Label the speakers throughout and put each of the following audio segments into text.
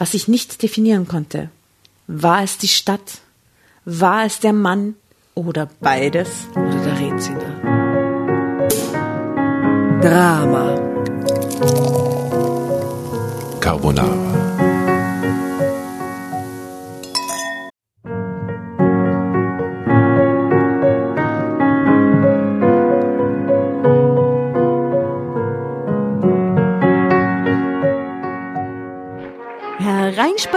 Speaker 1: was ich nicht definieren konnte. War es die Stadt? War es der Mann? Oder beides? Oder der Rätsel?
Speaker 2: Drama. Carbonara.
Speaker 3: Париж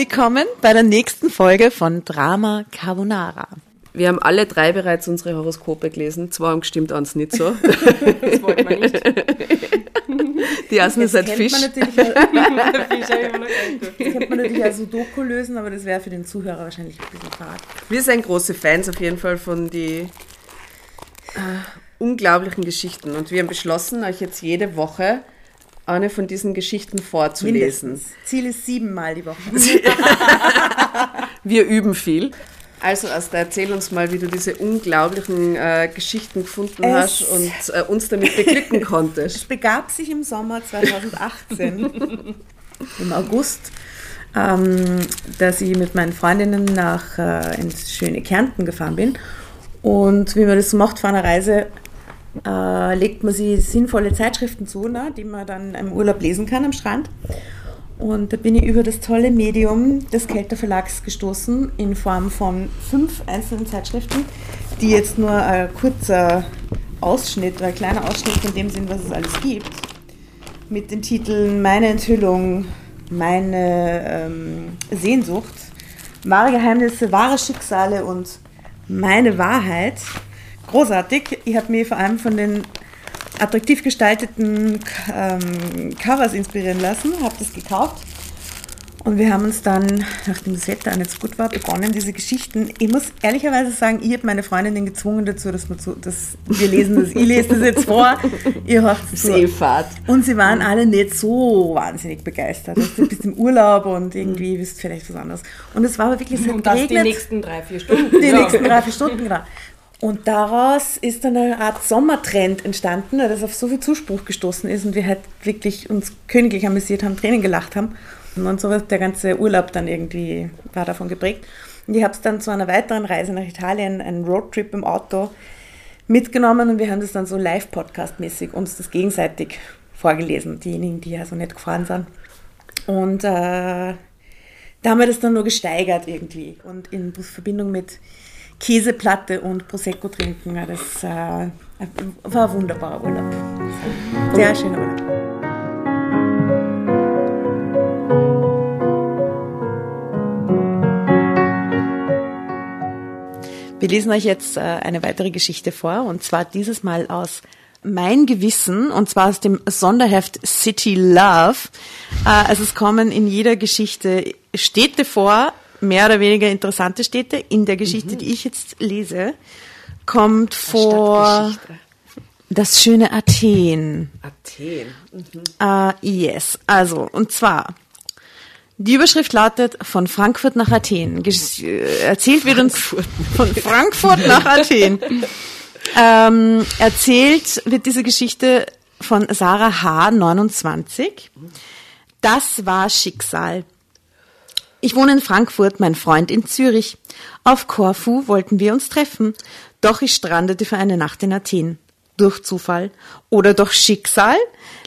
Speaker 3: Willkommen bei der nächsten Folge von Drama Carbonara.
Speaker 4: Wir haben alle drei bereits unsere Horoskope gelesen. Zwei haben gestimmt, eins nicht so. das wollten wir nicht. Die ersten ist halt Fisch. Man natürlich, das
Speaker 1: könnte man natürlich als Sudoku lösen, aber das wäre für den Zuhörer wahrscheinlich ein bisschen fad.
Speaker 4: Wir sind große Fans auf jeden Fall von den äh, unglaublichen Geschichten und wir haben beschlossen, euch jetzt jede Woche eine von diesen Geschichten vorzulesen. Mindestens.
Speaker 1: Ziel ist siebenmal die Woche.
Speaker 4: Wir üben viel. Also Asta, erzähl uns mal, wie du diese unglaublichen äh, Geschichten gefunden es hast und äh, uns damit beglücken konntest.
Speaker 1: Es begab sich im Sommer 2018, im August, ähm, dass ich mit meinen Freundinnen nach äh, ins schöne Kärnten gefahren bin. Und wie man das macht vor einer Reise, äh, legt man sich sinnvolle Zeitschriften zu, ne, die man dann im Urlaub lesen kann am Strand. Und da bin ich über das tolle Medium des Kelter Verlags gestoßen in Form von fünf einzelnen Zeitschriften, die jetzt nur ein kurzer Ausschnitt, ein kleiner Ausschnitt von dem sind, was es alles gibt. Mit den Titeln Meine Enthüllung, Meine ähm, Sehnsucht, Wahre Geheimnisse, wahre Schicksale und Meine Wahrheit großartig. Ich habe mich vor allem von den attraktiv gestalteten ähm, Covers inspirieren lassen, habe das gekauft und wir haben uns dann, nachdem das Wetter auch nicht so gut war, begonnen, diese Geschichten. Ich muss ehrlicherweise sagen, ich habe meine Freundin gezwungen dazu, dass wir, zu, dass wir lesen das. Ich lese das jetzt vor, ihr hört es
Speaker 4: Seefahrt.
Speaker 1: Und sie waren alle nicht so wahnsinnig begeistert. Du bist im Urlaub und irgendwie wisst vielleicht was anderes. Und es war aber wirklich
Speaker 4: so Und das die nächsten drei, vier Stunden.
Speaker 1: Die ja. nächsten drei, vier Stunden, genau. Und daraus ist dann eine Art Sommertrend entstanden, das auf so viel Zuspruch gestoßen ist und wir halt wirklich uns königlich amüsiert haben, Tränen gelacht haben. Und so wird der ganze Urlaub dann irgendwie, war davon geprägt. Und ich habe es dann zu einer weiteren Reise nach Italien, einen Roadtrip im Auto mitgenommen und wir haben das dann so live-podcast-mäßig uns das gegenseitig vorgelesen, diejenigen, die ja so nett gefahren sind. Und äh, da haben wir das dann nur gesteigert irgendwie und in Verbindung mit Käseplatte und Prosecco trinken. Das äh, war ein wunderbarer Urlaub. Sehr schöner Urlaub. Wir lesen euch jetzt äh, eine weitere Geschichte vor und zwar dieses Mal aus Mein Gewissen und zwar aus dem Sonderheft City Love. Äh, also es kommen in jeder Geschichte Städte vor, mehr oder weniger interessante Städte. In der Geschichte, die ich jetzt lese, kommt vor das schöne Athen.
Speaker 4: Athen.
Speaker 1: Uh, yes, also, und zwar, die Überschrift lautet von Frankfurt nach Athen. Gesch äh, erzählt wird uns von Frankfurt nach Athen. ähm, erzählt wird diese Geschichte von Sarah H. 29. Das war Schicksal. Ich wohne in Frankfurt, mein Freund in Zürich. Auf Korfu wollten wir uns treffen, doch ich strandete für eine Nacht in Athen. Durch Zufall oder durch Schicksal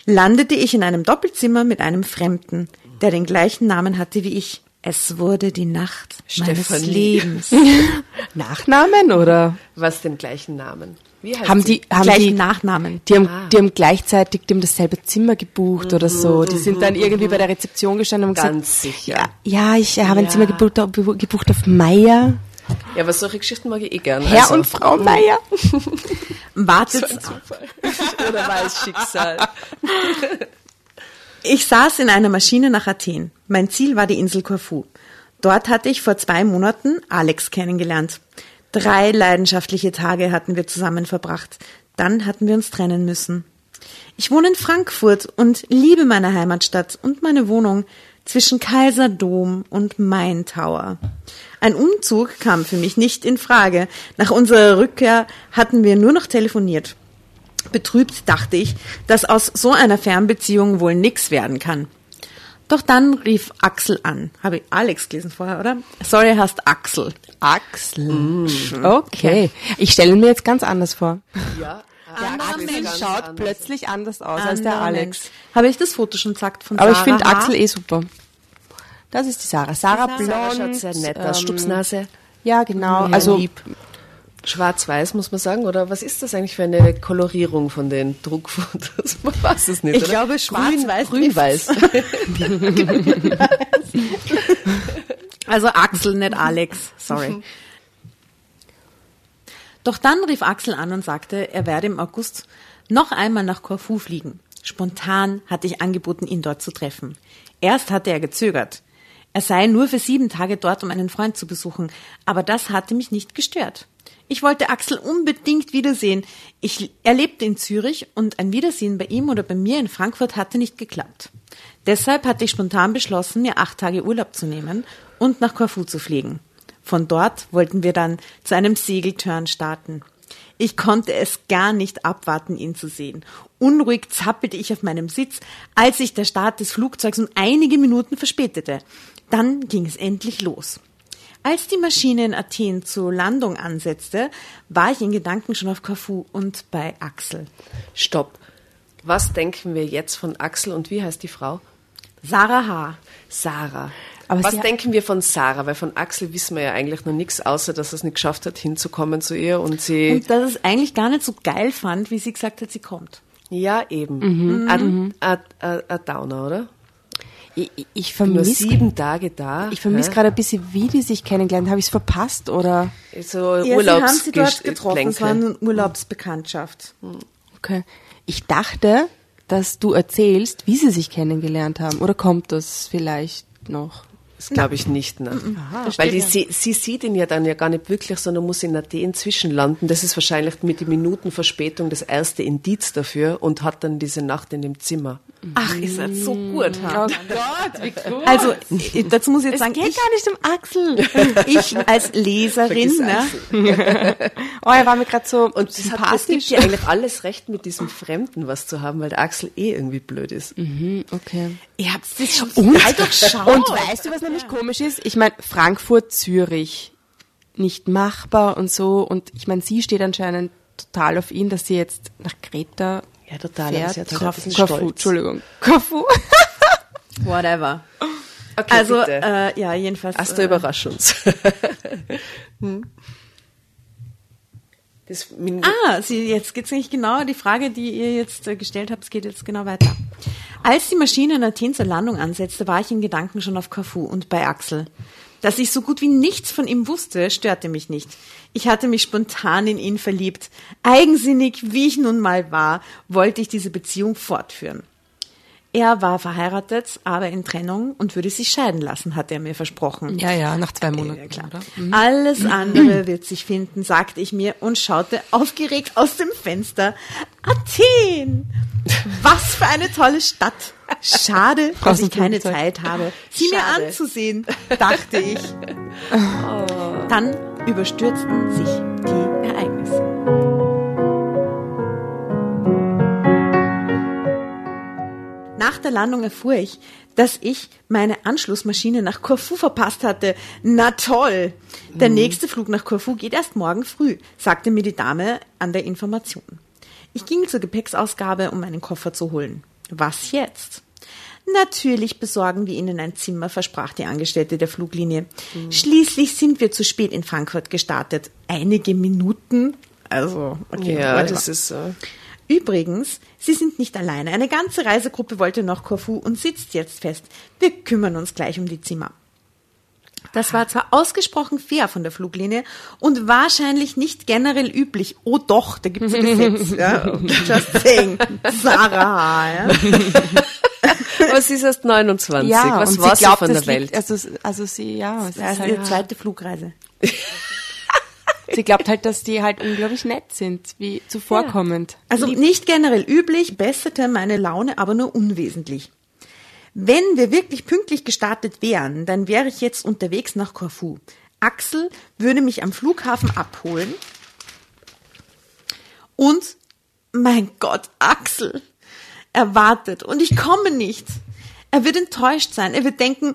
Speaker 1: landete ich in einem Doppelzimmer mit einem Fremden, der den gleichen Namen hatte wie ich. Es wurde die Nacht meines
Speaker 4: Stefanie.
Speaker 1: Lebens.
Speaker 5: Nachnamen oder
Speaker 4: Was den gleichen Namen? Wie heißt
Speaker 5: haben
Speaker 4: sie?
Speaker 5: die haben
Speaker 1: Gleichen
Speaker 5: die
Speaker 1: Nachnamen.
Speaker 5: die haben, die haben gleichzeitig die haben dasselbe Zimmer gebucht oder so. Die sind dann irgendwie bei der Rezeption gestanden und
Speaker 4: Ganz
Speaker 5: gesagt,
Speaker 4: sicher.
Speaker 5: ja, ja, ich habe ein
Speaker 4: Ja.
Speaker 5: Zimmer gebucht, auf- gebucht auf Meier.
Speaker 4: Ja, aber solche Geschichten mag ich eh gerne.
Speaker 5: Herr
Speaker 4: Also,
Speaker 5: und Frau Meier.
Speaker 1: Wartet,
Speaker 4: Oder war es Schicksal?
Speaker 1: Ich saß in einer Maschine nach Athen. Mein Ziel war die Insel Korfu. Dort hatte ich vor zwei Monaten Alex kennengelernt. Drei leidenschaftliche Tage hatten wir zusammen verbracht. Dann hatten wir uns trennen müssen. Ich wohne in Frankfurt und liebe meine Heimatstadt und meine Wohnung zwischen Kaiserdom und Main Tower. Ein Umzug kam für mich nicht in Frage. Nach unserer Rückkehr hatten wir nur noch telefoniert. Betrübt dachte ich, dass aus so einer Fernbeziehung wohl nix werden kann. Doch dann rief Axel an. Habe ich Alex gelesen vorher, oder? Sorry, heißt Axel.
Speaker 5: Axel. Okay. Ich stelle mir jetzt ganz anders vor.
Speaker 4: Ja.
Speaker 5: Der Axel
Speaker 4: ganz
Speaker 5: schaut
Speaker 4: anders.
Speaker 5: plötzlich anders aus als der Alex.
Speaker 1: Mensch. Habe ich das Foto schon gesagt von
Speaker 5: Aber ich
Speaker 1: Sarah
Speaker 5: finde
Speaker 1: H.?
Speaker 5: Axel eh super. Das ist die Sarah. Sarah
Speaker 1: Sarah
Speaker 5: blond.
Speaker 4: Sarah schaut sehr nett aus.
Speaker 5: ähm,
Speaker 4: Stupsnase.
Speaker 5: Ja, genau.
Speaker 4: Ja,
Speaker 5: also
Speaker 4: lieb. Schwarz-Weiß, muss man sagen, oder was ist das eigentlich für eine Kolorierung von den Druckfotos? Man weiß es nicht,
Speaker 1: Ich
Speaker 4: oder?
Speaker 1: glaube, schwarz-weiß
Speaker 4: Grün-Weiß.
Speaker 1: Also Axel, nicht Alex. Sorry. Doch dann rief Axel an und sagte, er werde im August noch einmal nach Korfu fliegen. Spontan hatte ich angeboten, ihn dort zu treffen. Erst hatte er gezögert. Er sei nur für sieben Tage dort, um einen Freund zu besuchen, aber das hatte mich nicht gestört. Ich wollte Axel unbedingt wiedersehen. Ich, er lebte in Zürich und ein Wiedersehen bei ihm oder bei mir in Frankfurt hatte nicht geklappt. Deshalb hatte ich spontan beschlossen, mir acht Tage Urlaub zu nehmen und nach Korfu zu fliegen. Von dort wollten wir dann zu einem Segeltörn starten. Ich konnte es gar nicht abwarten, ihn zu sehen. Unruhig zappelte ich auf meinem Sitz, als sich der Start des Flugzeugs um einige Minuten verspätete. Dann ging es endlich los. Als die Maschine in Athen zur Landung ansetzte, war ich in Gedanken schon auf Korfu und bei Axel.
Speaker 4: Stopp. Was denken wir jetzt von Axel und wie heißt die Frau?
Speaker 1: Sarah H.
Speaker 4: Sarah.
Speaker 5: Aber
Speaker 4: Was denken wir von Sarah? Weil von Axel wissen wir ja eigentlich noch nichts, außer dass er es nicht geschafft hat, hinzukommen zu ihr und sie.
Speaker 1: Und dass es eigentlich gar nicht so geil fand, wie sie gesagt hat, sie kommt.
Speaker 4: ja, eben. Ein, ein, ein Downer, oder?
Speaker 5: Ich, ich vermisse
Speaker 4: sieben Tage da.
Speaker 5: ich vermisse gerade ein bisschen, wie die sich kennengelernt. Habe ich es verpasst oder?
Speaker 4: so
Speaker 1: Ja, sie haben sie dort getroffen. Es war eine Urlaubsbekanntschaft.
Speaker 5: Okay. Ich dachte, dass du erzählst, wie sie sich kennengelernt haben. Oder kommt das vielleicht noch?
Speaker 4: Das glaube ich nicht, ne? Weil die, sie, sie sieht ihn ja dann ja gar nicht wirklich, sondern muss in Athen zwischenlanden. Das ist wahrscheinlich mit den Minuten Verspätung das erste Indiz dafür und hat dann diese Nacht in dem Zimmer.
Speaker 1: Ach, ist das so gut. Ha?
Speaker 5: Gott, wie cool.
Speaker 1: Also, dazu muss ich jetzt sagen,
Speaker 5: geht
Speaker 1: ich,
Speaker 5: gar nicht um Axel.
Speaker 1: ich als Leserin, ne,
Speaker 5: Oh, er war mir gerade so
Speaker 4: Und es, hat, es gibt
Speaker 5: sympathisch.
Speaker 4: ja eigentlich alles recht, mit diesem Fremden was zu haben, weil der Axel eh irgendwie blöd ist.
Speaker 5: okay.
Speaker 1: ihr habt das schon
Speaker 5: Und,
Speaker 1: halt doch schauen.
Speaker 5: und weißt du, was nämlich komisch ist? Ich meine, Frankfurt, Zürich, nicht machbar und so. Und ich meine, sie steht anscheinend total auf ihn, dass sie jetzt nach Kreta
Speaker 4: Ja, total.
Speaker 5: fährt.
Speaker 4: halt ein bisschen
Speaker 5: Korfu,
Speaker 4: Stolz.
Speaker 5: Entschuldigung. Korfu.
Speaker 1: Whatever.
Speaker 4: Okay,
Speaker 1: Also, äh, ja, jedenfalls.
Speaker 4: Asta,
Speaker 1: äh,
Speaker 4: überrasch uns. Min
Speaker 1: Ah, Sie, jetzt geht's nicht genau. Die Frage, die ihr jetzt äh, gestellt habt, es geht jetzt genau weiter. Als die Maschine in Athen zur Landung ansetzte, war ich in Gedanken schon auf Corfu und bei Axel. Dass ich so gut wie nichts von ihm wusste, störte mich nicht. Ich hatte mich spontan in ihn verliebt. Eigensinnig, wie ich nun mal war, wollte ich diese Beziehung fortführen. Er war verheiratet, aber in Trennung und würde sich scheiden lassen, hat er mir versprochen.
Speaker 5: Ja, ja, nach zwei Monaten,
Speaker 1: klar.
Speaker 5: oder?
Speaker 1: Alles andere wird sich finden, sagte ich mir und schaute aufgeregt aus dem Fenster. Athen! Was für eine tolle Stadt! Schade, dass ich
Speaker 5: ein
Speaker 1: keine. Zeit habe, sie
Speaker 4: Schade.
Speaker 1: mir anzusehen, dachte ich. Dann überstürzten sich die Ereignisse. Nach der Landung erfuhr ich, dass ich meine Anschlussmaschine nach Korfu verpasst hatte. Na toll! Der nächste Flug nach Korfu geht erst morgen früh, sagte mir die Dame an der Information. Ich ging zur Gepäcksausgabe, um meinen Koffer zu holen. Was jetzt? Natürlich besorgen wir Ihnen ein Zimmer, versprach die Angestellte der Fluglinie. Schließlich sind wir zu spät in Frankfurt gestartet. Einige Minuten? Also, okay.
Speaker 4: ja, das ist äh,
Speaker 1: Übrigens, Sie sind nicht alleine. Eine ganze Reisegruppe wollte nach Korfu und sitzt jetzt fest. Wir kümmern uns gleich um die Zimmer. Das war zwar ausgesprochen fair von der Fluglinie und wahrscheinlich nicht generell üblich. Oh doch, da gibt's ein Gesetz. ja. Just saying. Sarah. Ja.
Speaker 4: Aber sie ist erst 29.
Speaker 5: Ja,
Speaker 4: Was war
Speaker 5: sie glaubt,
Speaker 4: von der
Speaker 5: liegt-
Speaker 4: Welt?
Speaker 5: Also, also sie, ja, es ist
Speaker 1: ist
Speaker 5: halt,
Speaker 1: ihre zweite Flugreise.
Speaker 5: sie glaubt halt, dass die halt unglaublich nett sind, wie zuvorkommend.
Speaker 1: Also nicht generell üblich, besserte meine Laune aber nur unwesentlich. Wenn wir wirklich pünktlich gestartet wären, dann wäre ich jetzt unterwegs nach Korfu. Axel würde mich am Flughafen abholen. Und, mein Gott, Axel, er wartet und ich komme nicht. Er wird enttäuscht sein. Er wird denken,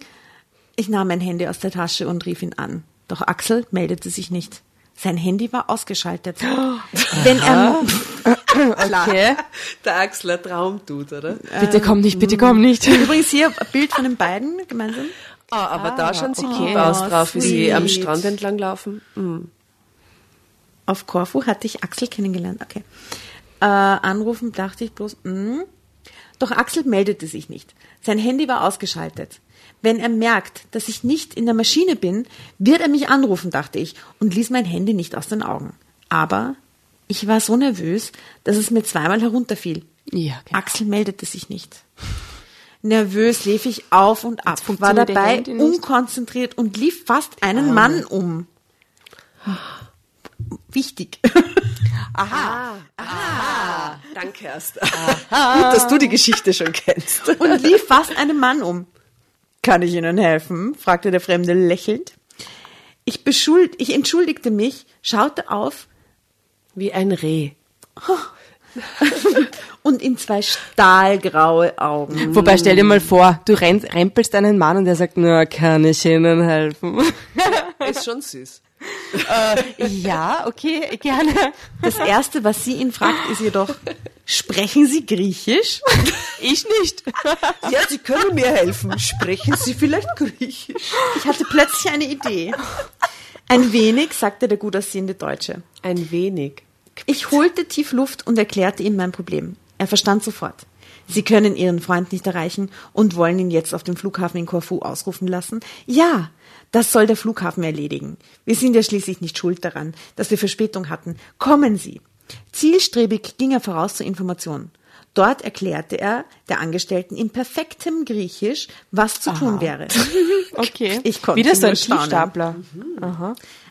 Speaker 1: ich nahm mein Handy aus der Tasche und rief ihn an. Doch Axel meldete sich nicht. Sein Handy war ausgeschaltet. Wenn er,
Speaker 5: Okay.
Speaker 4: Der Axler Traumtut, oder?
Speaker 5: Bitte komm nicht, bitte komm nicht.
Speaker 1: Übrigens hier ein Bild von den beiden gemeinsam.
Speaker 4: Ah, aber da schauen sie
Speaker 1: okay.
Speaker 4: cute aus drauf, wie sie
Speaker 1: sweet.
Speaker 4: am Strand entlang laufen.
Speaker 1: Auf Korfu hatte ich Axel kennengelernt. Okay. Äh, anrufen dachte ich bloß, hm. Doch Axel meldete sich nicht. Sein Handy war ausgeschaltet. Wenn er merkt, dass ich nicht in der Maschine bin, wird er mich anrufen, dachte ich, und ließ mein Handy nicht aus den Augen. Aber ich war so nervös, dass es mir zweimal herunterfiel.
Speaker 5: Ja, genau.
Speaker 1: Axel meldete sich nicht. Nervös lief ich auf und ab, war dabei unkonzentriert und lief fast einen Mann um. Wichtig.
Speaker 4: Danke erst. Gut, dass du die Geschichte schon kennst.
Speaker 1: und lief fast einen Mann um. Kann ich Ihnen helfen? fragte der Fremde lächelnd. Ich, beschuld, ich entschuldigte mich, schaute auf
Speaker 4: Wie ein Reh.
Speaker 1: und in zwei stahlgraue Augen.
Speaker 5: Wobei, stell dir mal vor, du rempelst einen Mann und der sagt, na, kann ich Ihnen helfen?
Speaker 4: Ist schon süß.
Speaker 5: Ja, okay, gerne.
Speaker 1: Das Erste, was sie ihn fragt, ist jedoch, sprechen Sie Griechisch?
Speaker 5: Ich nicht.
Speaker 4: Ja, Sie können mir helfen. Sprechen Sie vielleicht Griechisch?
Speaker 1: Ich hatte plötzlich eine Idee. Ein wenig, sagte der gut aussehende Deutsche.
Speaker 4: Ein wenig.
Speaker 1: Ich holte tief Luft und erklärte ihm mein Problem. Er verstand sofort. Sie können Ihren Freund nicht erreichen und wollen ihn jetzt auf dem Flughafen in Korfu ausrufen lassen? Ja, das soll der Flughafen erledigen. Wir sind ja schließlich nicht schuld daran, dass wir Verspätung hatten. Kommen Sie. Zielstrebig ging er voraus zur Information. Dort erklärte er der Angestellten in perfektem Griechisch, was zu tun wäre.
Speaker 5: Okay.
Speaker 1: Ich konnte
Speaker 5: Wieder so ein. Tiefstapler.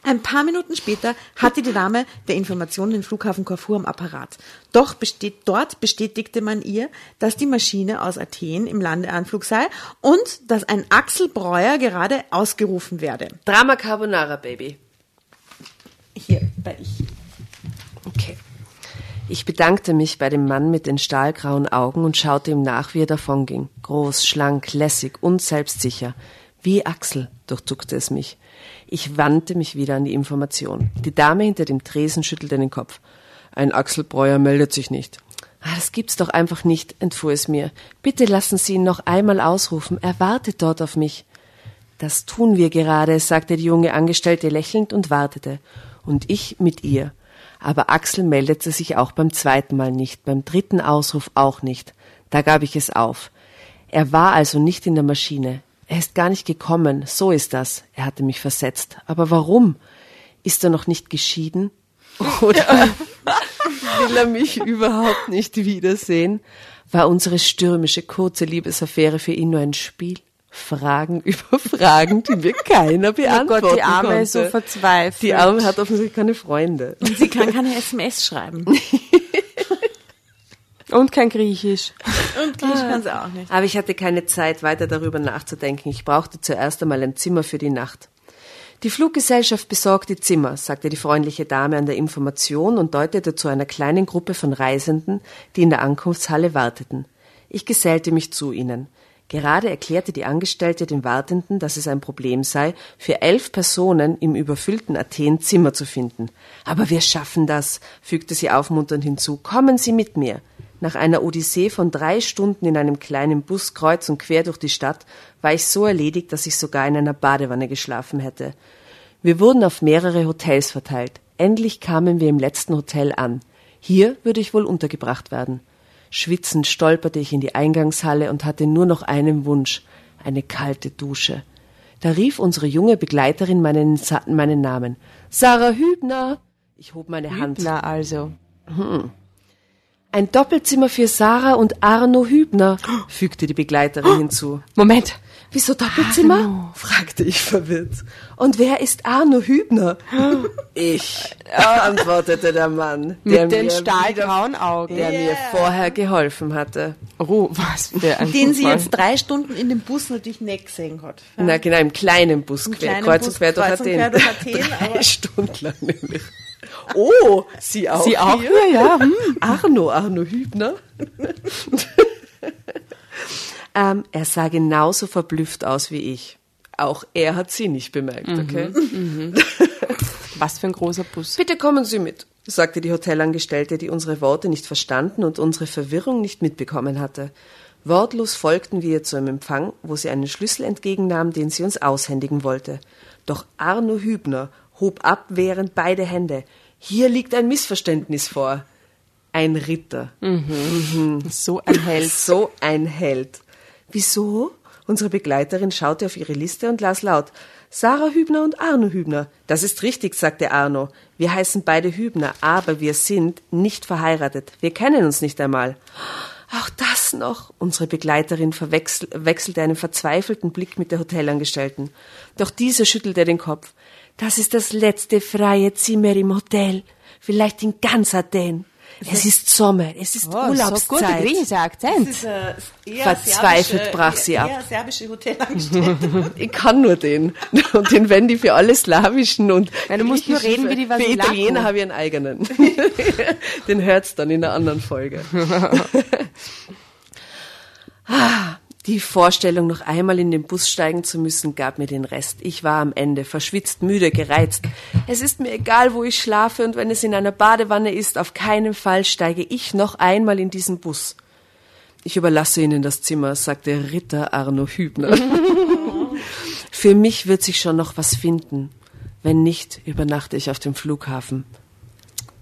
Speaker 1: Ein paar Minuten später hatte die Dame der Information den Flughafen Korfu am Apparat. Doch besteht, dort bestätigte man ihr, dass die Maschine aus Athen im Landeanflug sei und dass ein Axel Breuer gerade ausgerufen werde.
Speaker 4: Drama Carbonara, Baby.
Speaker 1: Hier bei ich.
Speaker 4: Okay. Ich bedankte mich bei dem Mann mit den stahlgrauen Augen und schaute ihm nach, wie er davonging. Groß, schlank, lässig und selbstsicher. Wie Axel, durchzuckte es mich. Ich wandte mich wieder an die Information. Die Dame hinter dem Tresen schüttelte den Kopf. Ein Axel Breuer meldet sich nicht. Ah, das gibt's doch einfach nicht, entfuhr es mir. Bitte lassen Sie ihn noch einmal ausrufen. Er wartet dort auf mich. Das tun wir gerade, sagte die junge Angestellte lächelnd und wartete. Und ich mit ihr. Aber Axel meldete sich auch beim zweiten Mal nicht, beim dritten Ausruf auch nicht. Da gab ich es auf. Er war also nicht in der Maschine. Er ist gar nicht gekommen, so ist das. Er hatte mich versetzt. Aber warum? Ist er noch nicht geschieden? Oder will er mich überhaupt nicht wiedersehen? War unsere stürmische, kurze Liebesaffäre für ihn nur ein Spiel? Fragen über Fragen, die mir keiner beantworten
Speaker 5: Oh Gott, die Arme
Speaker 4: konnte.
Speaker 5: ist so verzweifelt.
Speaker 4: Die Arme hat offensichtlich keine Freunde.
Speaker 1: Und sie kann keine SMS schreiben.
Speaker 5: Und kein Griechisch.
Speaker 1: Und Griechisch kann sie auch nicht.
Speaker 4: Aber ich hatte keine Zeit, weiter darüber nachzudenken. Ich brauchte zuerst einmal ein Zimmer für die Nacht. Die Fluggesellschaft besorgt die Zimmer, sagte die freundliche Dame an der Information und deutete zu einer kleinen Gruppe von Reisenden, die in der Ankunftshalle warteten. Ich gesellte mich zu ihnen. Gerade erklärte die Angestellte den Wartenden, dass es ein Problem sei, für elf Personen im überfüllten Athen Zimmer zu finden. Aber wir schaffen das, fügte sie aufmunternd hinzu. Kommen Sie mit mir. Nach einer Odyssee von drei Stunden in einem kleinen Bus kreuz und quer durch die Stadt war ich so erledigt, dass ich sogar in einer Badewanne geschlafen hätte. Wir wurden auf mehrere Hotels verteilt. Endlich kamen wir im letzten Hotel an. Hier würde ich wohl untergebracht werden. Schwitzend stolperte ich in die Eingangshalle und hatte nur noch einen Wunsch, eine kalte Dusche. Da rief unsere junge Begleiterin meinen, meinen Namen. Sarah Hübner! Ich hob meine Hand.
Speaker 5: Na also.
Speaker 4: Ein Doppelzimmer für Sarah und Arno Hübner, fügte die Begleiterin hinzu.
Speaker 5: Moment.
Speaker 4: Wieso Doppelzimmer? fragte ich verwirrt. Und wer ist Arno Hübner? Ich, antwortete der Mann, der
Speaker 5: Mit den stahlgrauen Augen.
Speaker 4: der mir vorher geholfen hatte.
Speaker 5: Oh, was für ein
Speaker 1: Den sie
Speaker 5: Zufall.
Speaker 1: jetzt drei Stunden in dem Bus natürlich nicht gesehen hat.
Speaker 4: Na genau, im kleinen Bus, quer,
Speaker 1: kleinen
Speaker 4: kreuz
Speaker 1: Bus,
Speaker 4: und quer durch
Speaker 1: kreuz und
Speaker 4: Athen.
Speaker 1: quer durch Athen,
Speaker 4: Drei
Speaker 1: aber-
Speaker 4: Stunden lang nämlich. Oh, Sie auch
Speaker 5: Sie auch
Speaker 4: hier?
Speaker 5: hier, ja. Hm.
Speaker 4: Arno, Arno Hübner. ähm, er sah genauso verblüfft aus wie ich. Auch er hat sie nicht bemerkt, okay?
Speaker 5: Was für ein großer Bus.
Speaker 4: Bitte kommen Sie mit, sagte die Hotelangestellte, die unsere Worte nicht verstanden und unsere Verwirrung nicht mitbekommen hatte. Wortlos folgten wir zu einem Empfang, wo sie einen Schlüssel entgegennahm, den sie uns aushändigen wollte. Doch Arno Hübner hob abwehrend beide Hände. Hier liegt ein Missverständnis vor. Ein Ritter.
Speaker 5: So ein Held.
Speaker 4: So ein Held. Wieso? Unsere Begleiterin schaute auf ihre Liste und las laut. Sarah Hübner und Arno Hübner. Das ist richtig, sagte Arno. Wir heißen beide Hübner, aber wir sind nicht verheiratet. Wir kennen uns nicht einmal. Auch das noch. Unsere Begleiterin verwechsel- wechselte einen verzweifelten Blick mit der Hotelangestellten. Doch diese schüttelte den Kopf. Das ist das letzte freie Zimmer im Hotel. Vielleicht in ganz Athen. Es ist Sommer, es ist
Speaker 5: Oh, so
Speaker 4: Urlaubszeit.
Speaker 5: gut, griechischer Akzent.
Speaker 1: Ist, äh, eher
Speaker 4: Verzweifelt
Speaker 1: serbische-
Speaker 4: brach sie ab.
Speaker 1: Eher serbische Hotelangestellte.
Speaker 4: Ich kann nur den. Und den Wendy für alle slawischen und
Speaker 5: Ja, du musst nur reden wie die
Speaker 4: Für
Speaker 5: Vasilako.
Speaker 4: Italiener habe ich einen eigenen. den hört's dann in einer anderen Folge. Ah, Die Vorstellung, noch einmal in den Bus steigen zu müssen, gab mir den Rest. Ich war am Ende, verschwitzt, müde, gereizt. Es ist mir egal, wo ich schlafe, und wenn es in einer Badewanne ist, auf keinen Fall steige ich noch einmal in diesen Bus. Ich überlasse Ihnen das Zimmer, sagte Ritter Arno Hübner. Für mich wird sich schon noch was finden. Wenn nicht, übernachte ich auf dem Flughafen.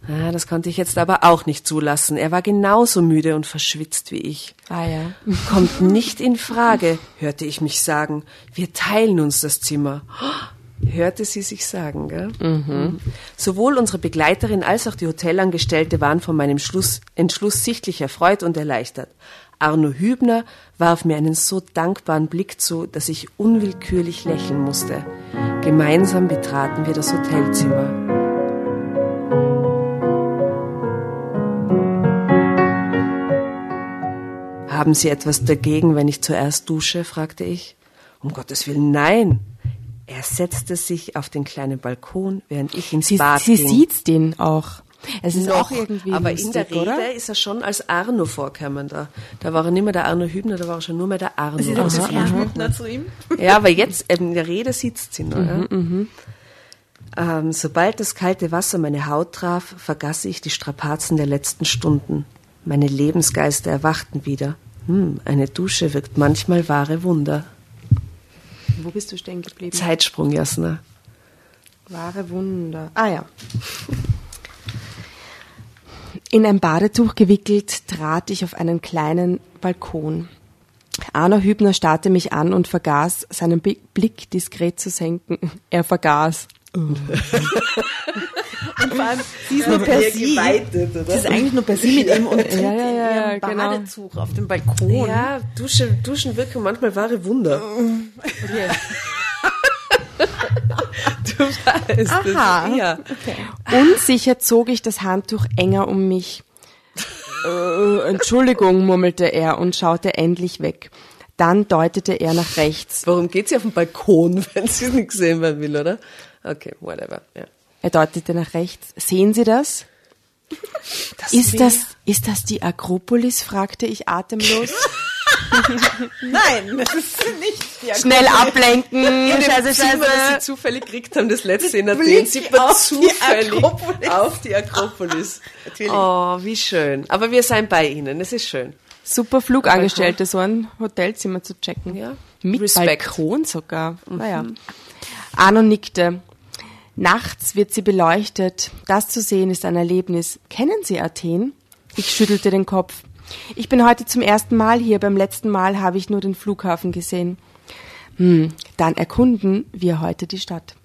Speaker 4: Ah, das konnte ich jetzt aber auch nicht zulassen. Er war genauso müde und verschwitzt wie ich.
Speaker 5: Ah ja.
Speaker 4: Kommt nicht in Frage, hörte ich mich sagen. Wir teilen uns das Zimmer. Hörte sie sich sagen, gell? Mhm. Sowohl unsere Begleiterin als auch die Hotelangestellte waren von meinem Schluss, Entschluss sichtlich erfreut und erleichtert. Arno Hübner warf mir einen so dankbaren Blick zu, dass ich unwillkürlich lächeln musste. Gemeinsam betraten wir das Hotelzimmer. Haben Sie etwas dagegen, wenn ich zuerst dusche? fragte ich. Um Gottes Willen, nein. Er setzte sich auf den kleinen Balkon, während ich ins
Speaker 5: Sie,
Speaker 4: Bad
Speaker 5: sie
Speaker 4: ging.
Speaker 5: sieht den auch. Es ist
Speaker 4: Noch,
Speaker 5: auch irgendwie
Speaker 4: aber
Speaker 5: lustig,
Speaker 4: in der Rede
Speaker 5: oder?
Speaker 4: ist er schon als Arno vorgekommen. Da, da war er nicht mehr der Arno Hübner, da war er schon nur mehr der Arno.
Speaker 1: Sie
Speaker 4: Also,
Speaker 1: das Hübner zu ihm.
Speaker 4: ja, aber jetzt in der Rede sitzt sie noch.
Speaker 5: Mhm,
Speaker 4: ja. ähm, sobald das kalte Wasser meine Haut traf, vergaß ich die Strapazen der letzten Stunden. Meine Lebensgeister erwachten wieder. Hm, eine Dusche wirkt manchmal wahre Wunder.
Speaker 5: Wo bist du stehen geblieben?
Speaker 4: Zeitsprung, Jasna.
Speaker 5: Wahre Wunder. Ah ja. In ein Badetuch gewickelt trat ich auf einen kleinen Balkon. Arno Hübner starrte mich an und vergaß, seinen Blick diskret zu senken. Er vergaß.
Speaker 1: Und vor allem, sie ist nur per sie. Sie ist eigentlich nur per sie mit ihm und tritt
Speaker 5: Ja, ja,
Speaker 1: in
Speaker 5: ja,
Speaker 1: ihrem
Speaker 5: genau.
Speaker 1: Badezug auf dem Balkon.
Speaker 4: Ja, Duschen, Duschen wirken manchmal wahre Wunder. du weißt
Speaker 1: Aha.
Speaker 4: es. Ja.
Speaker 5: Unsicher zog ich das Handtuch enger um mich. Äh, Entschuldigung, murmelte er und schaute endlich weg. Dann deutete er nach rechts.
Speaker 4: Warum geht sie auf den Balkon, wenn sie es nicht sehen werden will, oder? Okay, whatever. Ja.
Speaker 5: Er deutete nach rechts. Sehen Sie das? ist das, ist das die Akropolis? fragte ich atemlos.
Speaker 1: Nein, das ist nicht die
Speaker 5: Schnell ablenken. Scheiße,
Speaker 4: Zimmer, das sie
Speaker 5: scheiße.
Speaker 4: zufällig gekriegt haben, das letzte in Athen, sieht man
Speaker 1: auf die
Speaker 4: zufällig
Speaker 1: Akropolis.
Speaker 4: auf die Akropolis.
Speaker 1: Natürlich.
Speaker 4: Oh, wie schön. Aber wir sind bei Ihnen, es ist schön.
Speaker 5: Super Flugangestellte, so ein Hotelzimmer zu checken.
Speaker 4: Ja.
Speaker 5: Mit
Speaker 4: Respekt.
Speaker 5: Balkon sogar. Naja. Arno nickte. Nachts wird sie beleuchtet. Das zu sehen ist ein Erlebnis. Kennen Sie Athen? Ich schüttelte den Kopf. Ich bin heute zum ersten Mal hier. Beim letzten Mal habe ich nur den Flughafen gesehen. Hm, dann erkunden wir heute die Stadt.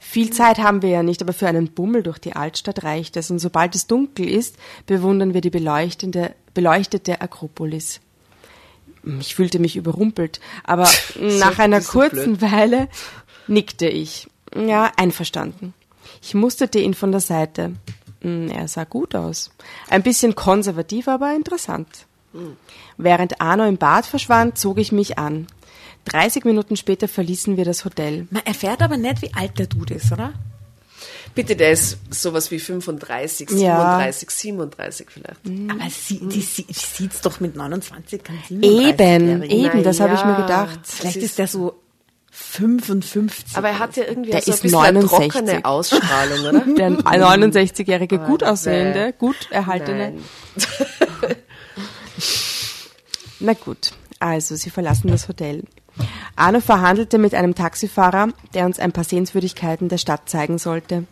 Speaker 5: Viel Zeit haben wir ja nicht, aber für einen Bummel durch die Altstadt reicht es. Und sobald es dunkel ist, bewundern wir die beleuchtende, beleuchtete Akropolis. Ich fühlte mich überrumpelt, aber nach einer kurzen Weile nickte ich. Ja, einverstanden. Ich musterte ihn von der Seite. Hm, Er sah gut aus. Ein bisschen konservativ, aber interessant. Während Arno im Bad verschwand, zog ich mich an. 30 Minuten später verließen wir das Hotel.
Speaker 1: Man erfährt aber nicht, wie alt der Dude ist, oder?
Speaker 4: Bitte, der ist sowas wie 35,
Speaker 5: Ja.
Speaker 4: 37, 37 vielleicht.
Speaker 1: Aber sie, die, sie, die sieht's doch mit 29, kann
Speaker 5: Eben,
Speaker 1: 37-Jährigen.
Speaker 5: eben, das habe ich mir
Speaker 4: ja.
Speaker 5: gedacht.
Speaker 1: Vielleicht
Speaker 4: Das
Speaker 1: ist der so 55.
Speaker 4: Aber er hat ja irgendwie
Speaker 5: Der
Speaker 4: so ein
Speaker 5: ist
Speaker 4: bisschen eine
Speaker 5: 69.
Speaker 4: trockene Ausstrahlung, oder?
Speaker 5: Der 69-jährige, gut
Speaker 4: Oh,
Speaker 5: aussehende,
Speaker 4: nee.
Speaker 5: gut erhaltene. Na gut, also sie verlassen das Hotel. Arno verhandelte mit einem Taxifahrer, der uns ein paar Sehenswürdigkeiten der Stadt zeigen sollte.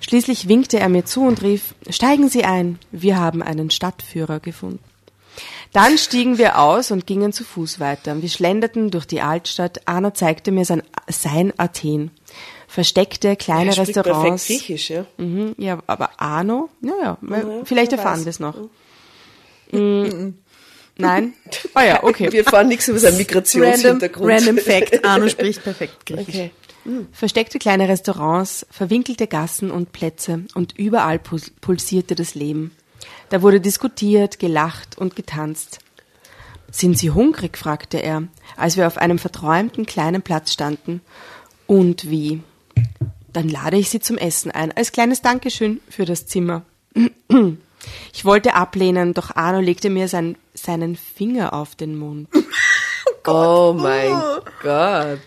Speaker 5: Schließlich winkte er mir zu und rief, steigen Sie ein, wir haben einen Stadtführer gefunden. Dann stiegen wir aus und gingen zu Fuß weiter. Wir schlenderten durch die Altstadt. Arno zeigte mir sein, sein Athen. Versteckte kleine
Speaker 4: Er spricht perfekt
Speaker 5: Restaurants.
Speaker 4: Griechisch, ja.
Speaker 5: Mhm, ja, aber Arno, naja, vielleicht
Speaker 4: wer
Speaker 5: erfahren wir es noch. Mm, Nein? Ah ja, okay.
Speaker 4: Wir erfahren nichts über seinen
Speaker 1: Random,
Speaker 4: Migrationshintergrund.
Speaker 1: random Fact. Arno spricht perfekt Griechisch.
Speaker 4: Okay.
Speaker 5: Versteckte kleine Restaurants, verwinkelte Gassen und Plätze und überall pul- pulsierte das Leben. Da wurde diskutiert, gelacht und getanzt. Sind Sie hungrig? fragte er, als wir auf einem verträumten kleinen Platz standen. Und wie? Dann lade ich Sie zum Essen ein, als kleines Dankeschön für das Zimmer. Ich wollte ablehnen, doch Arno legte mir sein, seinen Finger auf den Mund.
Speaker 4: Oh mein Gott.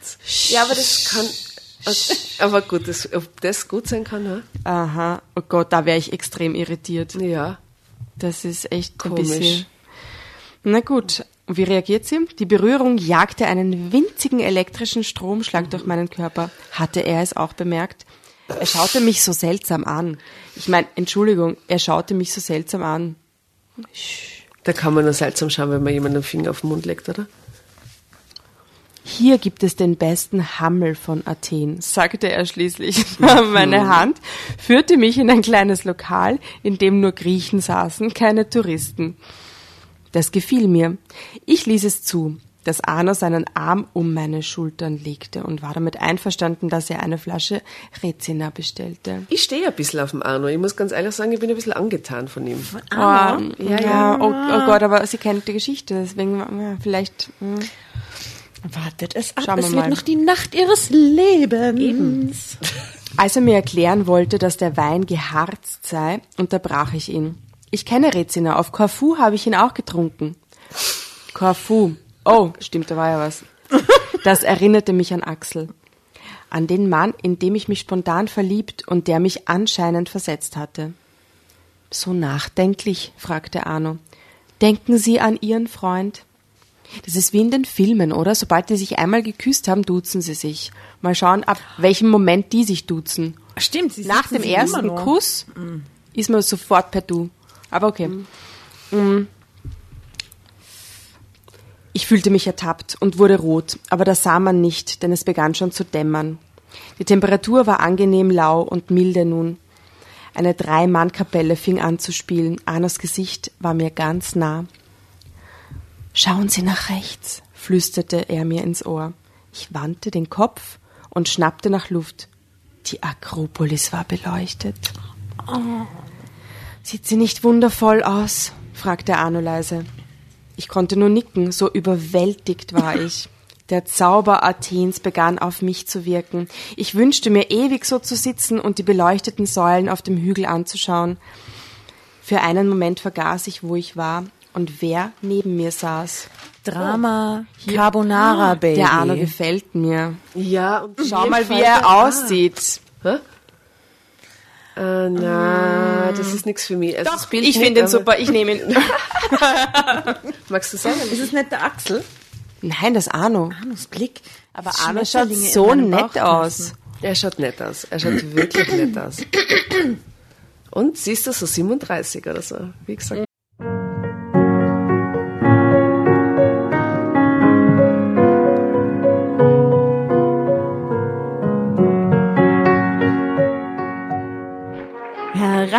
Speaker 4: Ja, aber das kann. Aber gut, das, ob das gut sein kann, ja?
Speaker 5: Aha, oh Gott, da wäre ich extrem irritiert.
Speaker 4: Ja.
Speaker 5: Das ist echt
Speaker 4: Komisch.
Speaker 5: Na gut, wie reagiert sie? Die Berührung jagte einen winzigen elektrischen Stromschlag durch meinen Körper. Hatte er es auch bemerkt? Er schaute mich so seltsam an. Ich meine, Entschuldigung, er schaute mich so seltsam an.
Speaker 4: Da kann man nur seltsam schauen, wenn man jemanden den Finger auf den Mund legt, oder?
Speaker 5: Hier gibt es den besten Hammel von Athen, sagte er schließlich. Meine Hand führte mich in ein kleines Lokal, in dem nur Griechen saßen, keine Touristen. Das gefiel mir. Ich ließ es zu, dass Arno seinen Arm um meine Schultern legte und war damit einverstanden, dass er eine Flasche Rezina bestellte.
Speaker 4: Ich stehe ein bisschen auf dem Arno. Ich muss ganz ehrlich sagen, ich bin ein bisschen angetan von ihm.
Speaker 5: Ah, ja, ja. Oh, oh Gott, aber sie kennt die Geschichte, deswegen ja, vielleicht. hm.
Speaker 1: Wartet es ab,
Speaker 5: Schauen wir
Speaker 1: es wird
Speaker 5: mal.
Speaker 1: noch die Nacht ihres Lebens.
Speaker 5: Als er mir erklären wollte, dass der Wein geharzt sei, unterbrach ich ihn. Ich kenne Rezina, auf Corfu habe ich ihn auch getrunken. Corfu. Oh, stimmt, da war ja was. Das erinnerte mich an Axel. An den Mann, in dem ich mich spontan verliebt und der mich anscheinend versetzt hatte. So nachdenklich, fragte Arno. Denken Sie an Ihren Freund? Das ist wie in den Filmen, oder? Sobald die sich einmal geküsst haben, duzen sie sich. Mal schauen, ab welchem Moment die sich duzen.
Speaker 1: Stimmt, sie
Speaker 5: Nach dem ersten. Kuss ist man sofort per Du. Aber okay. Mm. Ich fühlte mich ertappt und wurde rot, aber das sah man nicht, denn es begann schon zu dämmern. Die Temperatur war angenehm lau und milde nun. Eine Drei-Mann-Kapelle fing an zu spielen. Arnos Gesicht war mir ganz nah. Schauen Sie nach rechts, flüsterte er mir ins Ohr. Ich wandte den Kopf und schnappte nach Luft. Die Akropolis war beleuchtet. Oh. Sieht sie nicht wundervoll aus? fragte Arno leise. Ich konnte nur nicken, so überwältigt war ich. Der Zauber Athens begann auf mich zu wirken. Ich wünschte mir ewig so zu sitzen und die beleuchteten Säulen auf dem Hügel anzuschauen. Für einen Moment vergaß ich, wo ich war und wer neben mir saß.
Speaker 1: Drama Carbonara Baby.
Speaker 5: Der Arno gefällt mir.
Speaker 4: Ja, und
Speaker 5: Schau mal, wie er aussieht.
Speaker 4: Hä? Äh, na, das ist nichts für mich. Also Bild
Speaker 5: Ich finde ihn super, ich nehme ihn.
Speaker 4: Magst du sagen?
Speaker 1: Ist es nicht der Axel?
Speaker 5: Nein, das Arno.
Speaker 1: Arnos Blick.
Speaker 5: Aber
Speaker 1: Das
Speaker 5: Arno schaut so nett aus.
Speaker 4: Er schaut nett aus. Er schaut wirklich nett aus. Und siehst du, so 37 oder so, wie gesagt.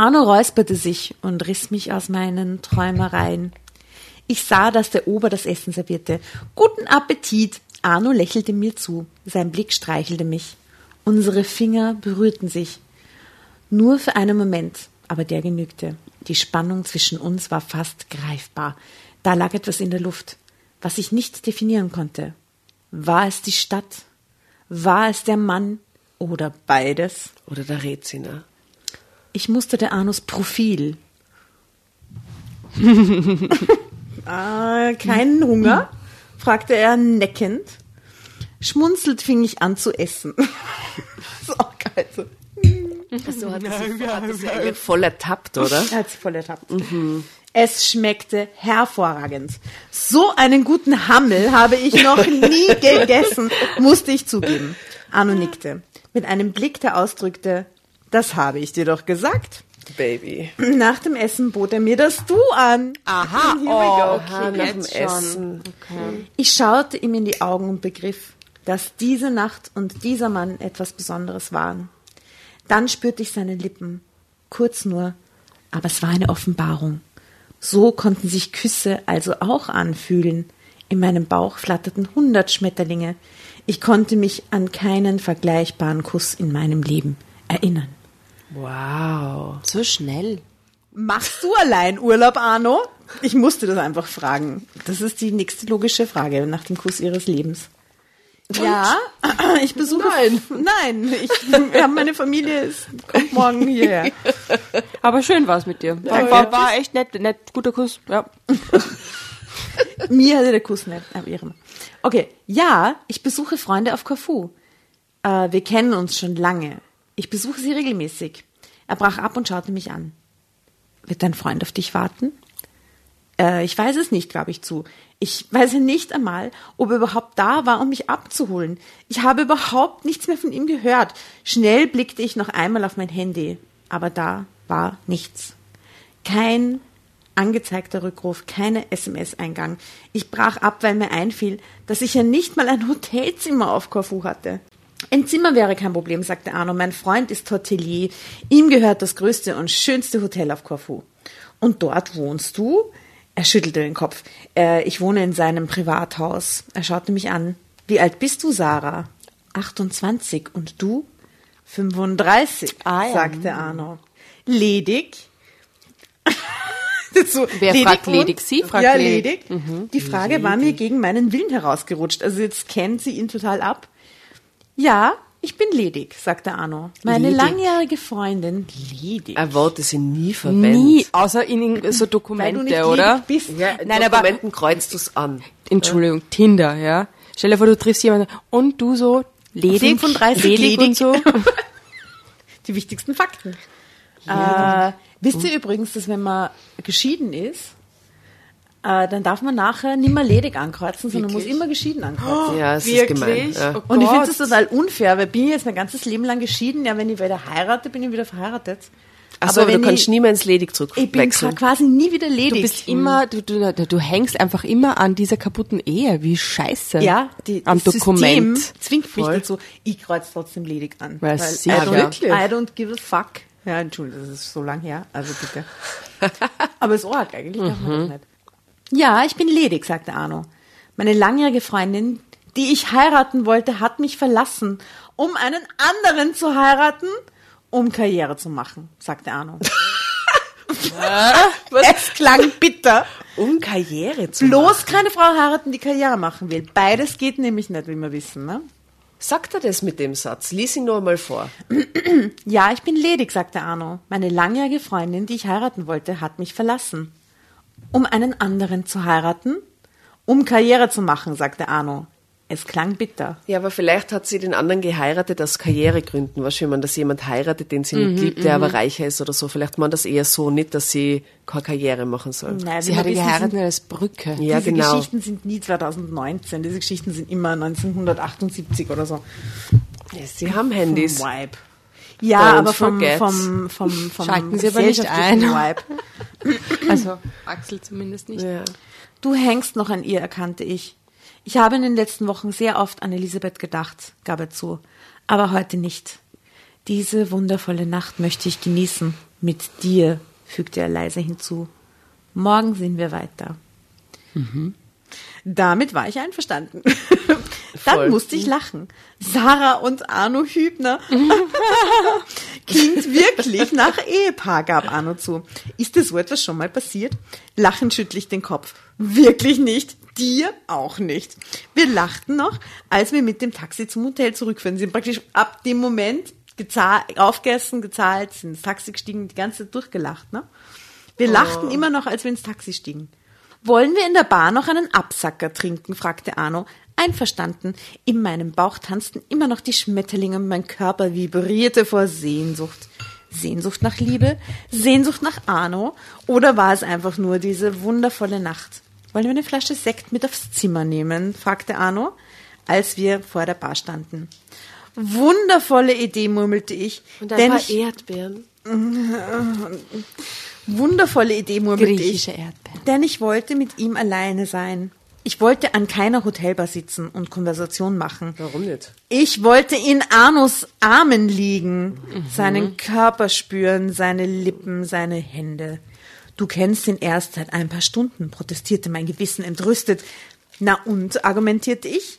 Speaker 1: Arno räusperte sich und riss mich aus meinen Träumereien. Ich sah, dass der Ober das Essen servierte. Guten Appetit! Arno lächelte mir zu. Sein Blick streichelte mich. Unsere Finger berührten sich. Nur für einen Moment, aber der genügte. Die Spannung zwischen uns war fast greifbar. Da lag etwas in der Luft, was ich nicht definieren konnte. War es die Stadt? War es der Mann? Oder beides?
Speaker 4: Oder der Rätsiner.
Speaker 1: Ich musterte Arnos Profil. ah, keinen Hunger? fragte er neckend. Schmunzelt fing ich an zu essen. so geil. So.
Speaker 4: So hat sich eigentlich voll ertappt, oder?
Speaker 1: Er hat sich voll ertappt. Es schmeckte hervorragend. So einen guten Hammel habe ich noch nie gegessen, musste ich zugeben. Arno nickte. Mit einem Blick, der ausdrückte, das habe ich dir doch gesagt.
Speaker 4: Baby.
Speaker 1: Nach dem Essen bot er mir das Du an.
Speaker 5: Aha, oh,
Speaker 4: nach dem
Speaker 5: jetzt schon.
Speaker 4: Essen.
Speaker 1: Ich schaute ihm in die Augen und begriff, dass diese Nacht und dieser Mann etwas Besonderes waren. Dann spürte ich seine Lippen, kurz nur, aber es war eine Offenbarung. So konnten sich Küsse also auch anfühlen. In meinem Bauch flatterten hundert Schmetterlinge. Ich konnte mich an keinen vergleichbaren Kuss in meinem Leben erinnern.
Speaker 4: Wow.
Speaker 5: So schnell.
Speaker 1: Machst du allein Urlaub, Arno? Ich musste das einfach fragen. Das ist die nächste logische Frage nach dem Kuss ihres Lebens. Ja, ich besuche. Nein, nein, ich, wir haben meine Familie ist, kommt morgen hierher.
Speaker 5: Aber schön war es mit dir. War, war, war echt nett, nett, guter Kuss. Ja.
Speaker 1: Mir hatte der Kuss nicht erwehren. Okay, ja, ich besuche Freunde auf Corfu. Äh, wir kennen uns schon lange. Ich besuche sie regelmäßig. Er brach ab und schaute mich an. Wird dein Freund auf dich warten? Äh, ich weiß es nicht, gab ich zu. Ich weiß nicht einmal, ob er überhaupt da war, um mich abzuholen. Ich habe überhaupt nichts mehr von ihm gehört. Schnell blickte ich noch einmal auf mein Handy, aber da war nichts. Kein angezeigter Rückruf, keine SMS-Eingang. Ich brach ab, weil mir einfiel, dass ich ja nicht mal ein Hotelzimmer auf Korfu hatte. Ein Zimmer wäre kein Problem, sagte Arno. Mein Freund ist Hotelier. Ihm gehört das größte und schönste Hotel auf Korfu. Und dort wohnst du? Er schüttelte den Kopf. Äh, ich wohne in seinem Privathaus. Er schaute mich an. Wie alt bist du, Sarah? 28. Und du? 35,
Speaker 5: Ah, ja.
Speaker 1: sagte Arno. Ledig? So,
Speaker 5: Wer fragt
Speaker 1: wohnt?
Speaker 5: ledig? Sie fragt
Speaker 1: ja,
Speaker 5: ledig.
Speaker 1: ledig. Die Frage war mir gegen meinen Willen herausgerutscht. Also jetzt kennt sie ihn total ab. Ja, ich bin ledig, sagte Arno. Meine
Speaker 4: Ledig.
Speaker 1: langjährige Freundin, ledig.
Speaker 4: Ein Wort, das ich nie verwende.
Speaker 5: Nie, außer in so
Speaker 1: Weil du
Speaker 5: Dokumente,
Speaker 1: nicht
Speaker 5: oder?
Speaker 1: ledig bist.
Speaker 4: Ja, in
Speaker 5: Nein, aber-
Speaker 4: Dokumenten kreuzt du es an.
Speaker 5: Entschuldigung, Tinder, ja. Stell dir vor, du triffst jemanden und du so ledig,
Speaker 1: 35
Speaker 5: ledig,
Speaker 1: ledig.
Speaker 5: und so.
Speaker 1: Die wichtigsten Fakten. Äh, wisst ihr übrigens, dass wenn man geschieden ist, äh, dann darf man nachher nicht mehr ledig ankreuzen, sondern muss immer geschieden ankreuzen.
Speaker 4: Ja, es ist
Speaker 5: Wirklich?
Speaker 4: gemein. Ja.
Speaker 5: Oh
Speaker 1: Und ich finde das total unfair, weil bin ich jetzt mein ganzes Leben lang geschieden, ja, wenn ich wieder heirate, bin ich wieder verheiratet.
Speaker 4: Achso, aber
Speaker 1: wenn
Speaker 4: du kannst
Speaker 1: ich,
Speaker 4: nie mehr ins Ledig
Speaker 1: ich bin
Speaker 4: zurückwechseln.
Speaker 1: quasi nie wieder ledig.
Speaker 5: Du bist immer, du, du, du hängst einfach immer an dieser kaputten Ehe. Wie scheiße.
Speaker 1: ja, die,
Speaker 5: am
Speaker 1: das
Speaker 5: Dokument.
Speaker 1: System zwingt mich
Speaker 4: Voll.
Speaker 1: dazu, ich kreuz trotzdem ledig an.
Speaker 5: Weil
Speaker 1: I
Speaker 5: sicher.
Speaker 1: don't,
Speaker 4: Wirklich?
Speaker 1: I don't give a fuck. Ja, Entschuldigung, das ist so lang her, also bitte. Aber es ist arg, eigentlich darf man das nicht. Ja, ich bin ledig, sagte Arno. Meine langjährige Freundin, die ich heiraten wollte, hat mich verlassen, um einen anderen zu heiraten, um Karriere zu machen, sagte Arno. es klang bitter.
Speaker 4: Um Karriere zu machen.
Speaker 1: Bloß keine Frau heiraten, die Karriere machen will. Beides geht nämlich nicht, wie wir wissen. Ne?
Speaker 4: Sagt er das mit dem Satz? Lies ihn nur mal vor.
Speaker 1: Ja, ich bin ledig, sagte Arno. Meine langjährige Freundin, die ich heiraten wollte, hat mich verlassen. Um einen anderen zu heiraten? Um Karriere zu machen, sagte Arno. Es klang bitter.
Speaker 4: Ja, aber vielleicht hat sie den anderen geheiratet aus Karrieregründen. Du, wenn man, dass jemand heiratet, den sie nicht liebt, der aber reicher ist oder so. Vielleicht man das eher so nicht, dass sie keine Karriere machen soll.
Speaker 1: Nein,
Speaker 5: Sie
Speaker 1: wissen,
Speaker 5: geheiratet
Speaker 1: sind-
Speaker 5: als Brücke.
Speaker 4: Ja,
Speaker 1: diese
Speaker 4: genau.
Speaker 1: Geschichten sind nie 2019. Diese Geschichten sind immer 1978 oder so.
Speaker 4: Ja, sie haben Handys.
Speaker 1: Vom Vibe. Ja, aber vom, vom, vom, vom
Speaker 5: Schalten Sie aber nicht ein.
Speaker 1: Vibe.
Speaker 5: Also Axel zumindest nicht.
Speaker 4: Ja.
Speaker 1: Du hängst noch an ihr, erkannte ich. Ich habe in den letzten Wochen sehr oft an Elisabeth gedacht, gab er zu. Aber heute nicht. Diese wundervolle Nacht möchte ich genießen. Mit dir, fügte er leise hinzu. Morgen sehen wir weiter. Damit war ich einverstanden. Dann musste ich lachen. Sarah und Arno Hübner. Klingt wirklich nach Ehepaar, gab Arno zu. Ist dir so etwas schon mal passiert? Lachend schüttle ich den Kopf. Wirklich nicht. Dir auch nicht. Wir lachten noch, als wir mit dem Taxi zum Hotel zurückfuhren. Sie sind praktisch ab dem Moment gezahlt, aufgegessen, gezahlt, sind ins Taxi gestiegen, die ganze Zeit durchgelacht. Ne? Wir lachten immer noch, als wir ins Taxi stiegen. Wollen wir in der Bar noch einen Absacker trinken? fragte Arno. Einverstanden. In meinem Bauch tanzten immer noch die Schmetterlinge und mein Körper vibrierte vor Sehnsucht. Sehnsucht nach Liebe? Sehnsucht nach Arno? Oder war es einfach nur diese wundervolle Nacht? Wollen wir eine Flasche Sekt mit aufs Zimmer nehmen? fragte Arno, als wir vor der Bar standen. Wundervolle Idee, murmelte ich.
Speaker 4: Und ein paar
Speaker 1: ich,
Speaker 4: Erdbeeren.
Speaker 1: wundervolle Idee, murmelte ich.
Speaker 5: Griechische Erdbeeren.
Speaker 1: Denn ich wollte mit ihm alleine sein. Ich wollte an keiner Hotelbar sitzen und Konversation machen.
Speaker 4: Warum nicht?
Speaker 1: Ich wollte in Arnos Armen liegen, seinen Körper spüren, seine Lippen, seine Hände. Du kennst ihn erst seit ein paar Stunden, protestierte mein Gewissen entrüstet. Na und, argumentierte ich,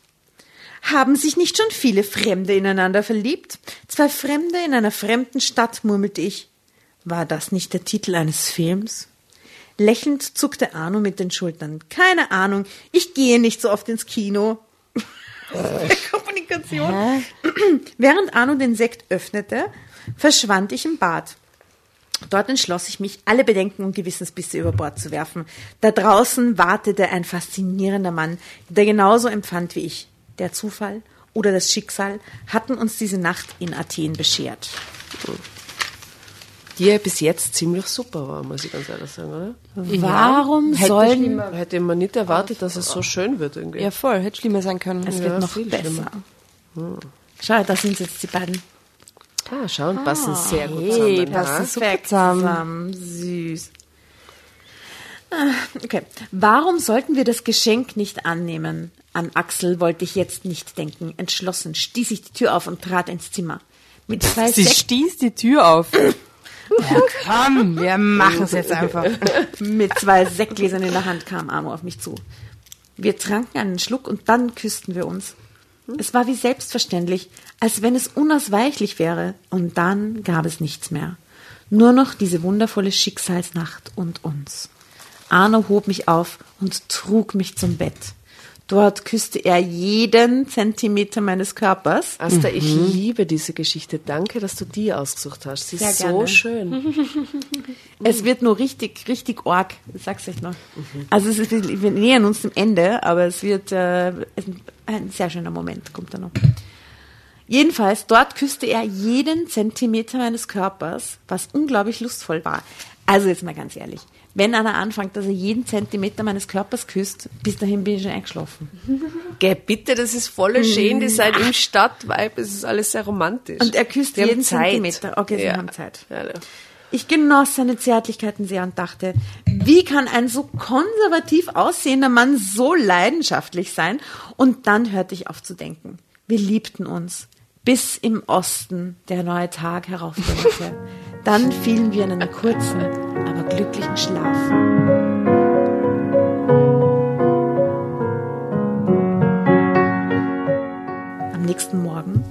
Speaker 1: haben sich nicht schon viele Fremde ineinander verliebt? Zwei Fremde in einer fremden Stadt, murmelte ich. War das nicht der Titel eines Films? Lächelnd zuckte Arno mit den Schultern. Keine Ahnung, ich gehe nicht so oft ins Kino. Kommunikation. Während Arno den Sekt öffnete, verschwand ich im Bad. Dort entschloss ich mich, alle Bedenken und Gewissensbisse über Bord zu werfen. Da draußen wartete ein faszinierender Mann, der genauso empfand wie ich. Der Zufall oder das Schicksal hatten uns diese Nacht in Athen beschert.
Speaker 4: Die ja bis jetzt ziemlich super war, muss ich ganz ehrlich sagen, oder?
Speaker 1: Warum
Speaker 5: Hätte
Speaker 1: sollen
Speaker 5: schlimmer-
Speaker 4: Hätte man nicht erwartet, dass es so schön wird irgendwie.
Speaker 5: Ja, voll. Hätte schlimmer sein können.
Speaker 1: es
Speaker 5: Ja.
Speaker 1: wird noch
Speaker 4: viel
Speaker 1: besser?
Speaker 4: schlimmer.
Speaker 1: Schau, da sind jetzt die beiden.
Speaker 4: Ah, schauen, passen sehr gut
Speaker 5: hey,
Speaker 4: zusammen.
Speaker 5: passen
Speaker 4: ha?
Speaker 5: super zusammen.
Speaker 1: Süß. Ah, Okay. Warum sollten wir das Geschenk nicht annehmen? An Axel wollte ich jetzt nicht denken. Entschlossen stieß ich die Tür auf und trat ins Zimmer. Mit zwei
Speaker 5: Sie
Speaker 1: Sekt
Speaker 5: stieß die Tür auf. Ja, komm, wir machen es jetzt einfach.
Speaker 1: Mit zwei Sektgläsern in der Hand kam Amo auf mich zu. Wir tranken einen Schluck und dann küssten wir uns. Es war wie selbstverständlich, als wenn es unausweichlich wäre. Und dann gab es nichts mehr. Nur noch diese wundervolle Schicksalsnacht und uns. Arno hob mich auf und trug mich zum Bett. Dort küsste er jeden Zentimeter meines Körpers.
Speaker 4: Asta, ich liebe diese Geschichte. Danke, dass du die ausgesucht hast. Sie ist
Speaker 1: Sehr
Speaker 4: so
Speaker 1: gerne.
Speaker 4: schön.
Speaker 1: Es wird nur richtig, richtig arg, ich sag's euch noch. Also es ist, wir nähern uns dem Ende, aber es wird äh, ein sehr schöner Moment, kommt da noch. Jedenfalls, dort küsste er jeden Zentimeter meines Körpers, was unglaublich lustvoll war. Also jetzt mal ganz ehrlich, wenn einer anfängt, dass er jeden Zentimeter meines Körpers küsst, bis dahin bin ich schon eingeschlafen.
Speaker 4: Geh, bitte, das ist voll schön. Die seid im Stadtvibe. Es ist alles sehr romantisch.
Speaker 1: Und er küsst
Speaker 4: Wir
Speaker 1: jeden. Zentimeter. Okay, sie
Speaker 4: Ja.
Speaker 1: haben Zeit.
Speaker 4: Ja, ja.
Speaker 1: Ich genoss seine Zärtlichkeiten sehr und dachte, wie kann ein so konservativ aussehender Mann so leidenschaftlich sein? Und dann hörte ich auf zu denken. Wir liebten uns, bis im Osten der neue Tag heraufdämmerte. Dann fielen wir in einen kurzen, aber glücklichen Schlaf. Am nächsten Morgen